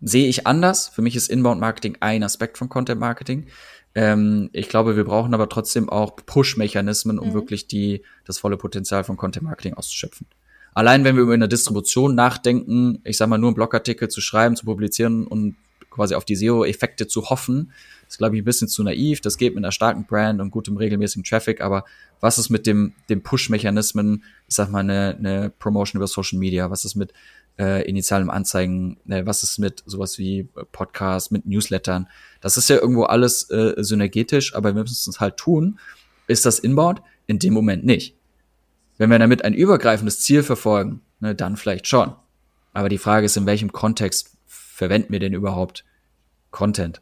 sehe ich anders. Für mich ist Inbound Marketing ein Aspekt von Content Marketing. Ähm, ich glaube, wir brauchen aber trotzdem auch Push-Mechanismen, um mhm. wirklich die, das volle Potenzial von Content Marketing auszuschöpfen. Allein wenn wir über eine Distribution nachdenken, ich sag mal, nur einen Blogartikel zu schreiben, zu publizieren und quasi auf die SEO-Effekte zu hoffen, ist, glaube ich, ein bisschen zu naiv. Das geht mit einer starken Brand und gutem regelmäßigen Traffic, aber was ist mit dem, dem Push-Mechanismen, ich sag mal, eine, eine Promotion über Social Media, was ist mit äh, initialem Anzeigen, äh, was ist mit sowas wie Podcasts, mit Newslettern? Das ist ja irgendwo alles äh, synergetisch, aber wir müssen es halt tun. Ist das Inbound? In dem Moment nicht. Wenn wir damit ein übergreifendes Ziel verfolgen, ne, dann vielleicht schon. Aber die Frage ist, in welchem Kontext verwenden wir denn überhaupt Content.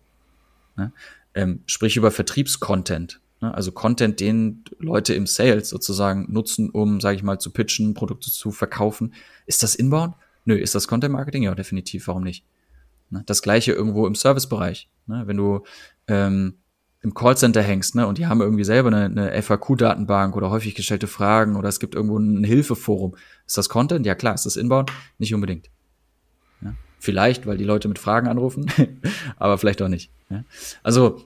Ne? Ähm, sprich über Vertriebscontent. Ne? Also Content, den Leute im Sales sozusagen nutzen, um, sage ich mal, zu pitchen, Produkte zu verkaufen. Ist das Inbound? Nö, ist das Content Marketing? Ja, definitiv. Warum nicht? Ne? Das gleiche irgendwo im Servicebereich. Ne? Wenn du ähm, im Callcenter hängst, ne, und die haben irgendwie selber eine, eine FAQ-Datenbank oder häufig gestellte Fragen oder es gibt irgendwo ein Hilfeforum. Ist das Content? Ja klar, ist das Inbound? Nicht unbedingt. Ja? Vielleicht, weil die Leute mit Fragen anrufen, aber vielleicht auch nicht. Ja? Also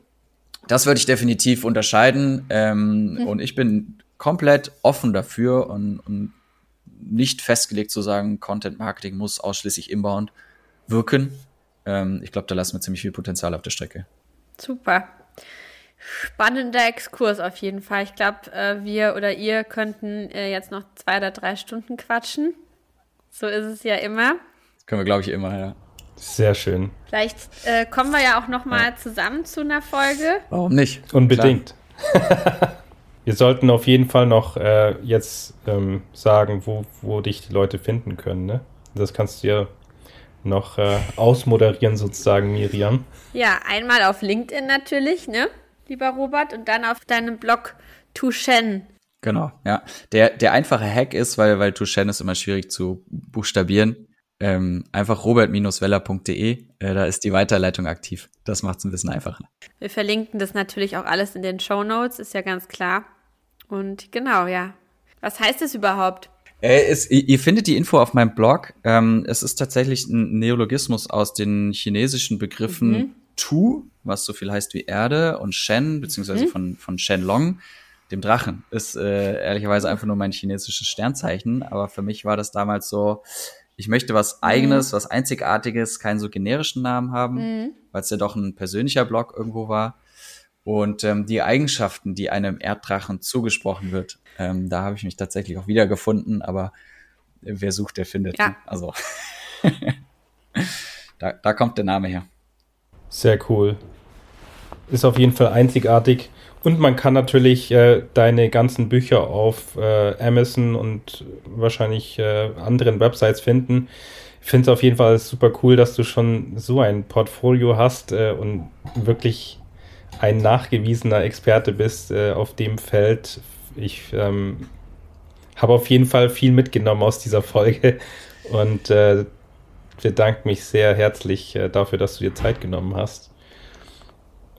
das würde ich definitiv unterscheiden. Ähm, mhm. Und ich bin komplett offen dafür und, und nicht festgelegt zu sagen, Content Marketing muss ausschließlich inbound wirken. Ähm, ich glaube, da lassen wir ziemlich viel Potenzial auf der Strecke. Super. Spannender Exkurs auf jeden Fall. Ich glaube, äh, wir oder ihr könnten äh, jetzt noch zwei oder drei Stunden quatschen. So ist es ja immer. Das können wir, glaube ich, immer, ja. Sehr schön. Vielleicht äh, kommen wir ja auch noch mal ja. zusammen zu einer Folge. Warum nicht? Unbedingt. wir sollten auf jeden Fall noch äh, jetzt ähm, sagen, wo, wo dich die Leute finden können. Ne? Das kannst du ja noch äh, ausmoderieren sozusagen, Miriam. Ja, einmal auf LinkedIn natürlich, ne, lieber Robert, und dann auf deinem Blog Tushen. Genau, ja. Der, der einfache Hack ist, weil, weil Tushen ist immer schwierig zu buchstabieren, ähm, einfach robert-weller.de, äh, da ist die Weiterleitung aktiv. Das macht es ein bisschen einfacher. Wir verlinken das natürlich auch alles in den Show Notes, ist ja ganz klar. Und genau, ja. Was heißt es überhaupt? Äh, es, ihr findet die Info auf meinem Blog. Ähm, es ist tatsächlich ein Neologismus aus den chinesischen Begriffen mhm. Tu, was so viel heißt wie Erde, und Shen, beziehungsweise mhm. von, von Shenlong, dem Drachen. Ist äh, ehrlicherweise einfach nur mein chinesisches Sternzeichen, aber für mich war das damals so, ich möchte was mhm. eigenes, mhm. was einzigartiges, keinen so generischen Namen haben, mhm. weil es ja doch ein persönlicher Blog irgendwo war. Und ähm, die Eigenschaften, die einem Erddrachen zugesprochen wird, ähm, da habe ich mich tatsächlich auch wiedergefunden, aber wer sucht, der findet. Ja. Also da, da kommt der Name her. Sehr cool. Ist auf jeden Fall einzigartig. Und man kann natürlich äh, deine ganzen Bücher auf äh, Amazon und wahrscheinlich äh, anderen Websites finden. Ich finde es auf jeden Fall super cool, dass du schon so ein Portfolio hast äh, und wirklich ein nachgewiesener Experte bist äh, auf dem Feld. Ich ähm, habe auf jeden Fall viel mitgenommen aus dieser Folge und äh, bedanke mich sehr herzlich dafür, dass du dir Zeit genommen hast.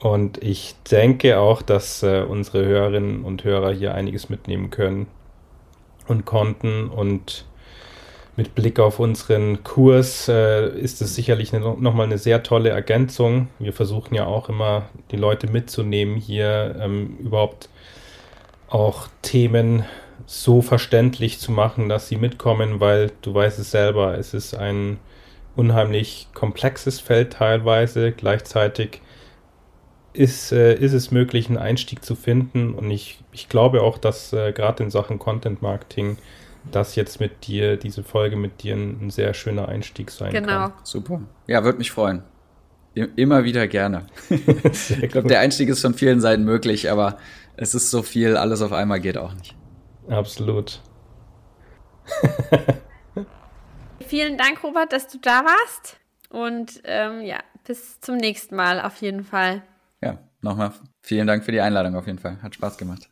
Und ich denke auch, dass äh, unsere Hörerinnen und Hörer hier einiges mitnehmen können und konnten. Und mit Blick auf unseren Kurs äh, ist es sicherlich nochmal eine sehr tolle Ergänzung. Wir versuchen ja auch immer, die Leute mitzunehmen, hier ähm, überhaupt auch Themen so verständlich zu machen, dass sie mitkommen, weil du weißt es selber, es ist ein unheimlich komplexes Feld teilweise. Gleichzeitig ist, äh, ist es möglich, einen Einstieg zu finden. Und ich, ich glaube auch, dass äh, gerade in Sachen Content Marketing das jetzt mit dir, diese Folge mit dir ein, ein sehr schöner Einstieg sein genau. kann. Genau. Super. Ja, würde mich freuen. Immer wieder gerne. ich glaube, der Einstieg ist von vielen Seiten möglich, aber es ist so viel, alles auf einmal geht auch nicht. Absolut. Vielen Dank, Robert, dass du da warst. Und ähm, ja, bis zum nächsten Mal auf jeden Fall ja, nochmal vielen Dank für die Einladung auf jeden Fall. Hat Spaß gemacht.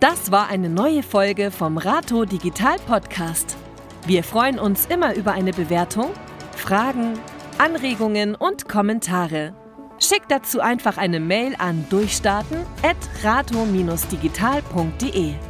Das war eine neue Folge vom Rato Digital Podcast. Wir freuen uns immer über eine Bewertung, Fragen, Anregungen und Kommentare. Schickt dazu einfach eine Mail an durchstarten@rato-digital.de.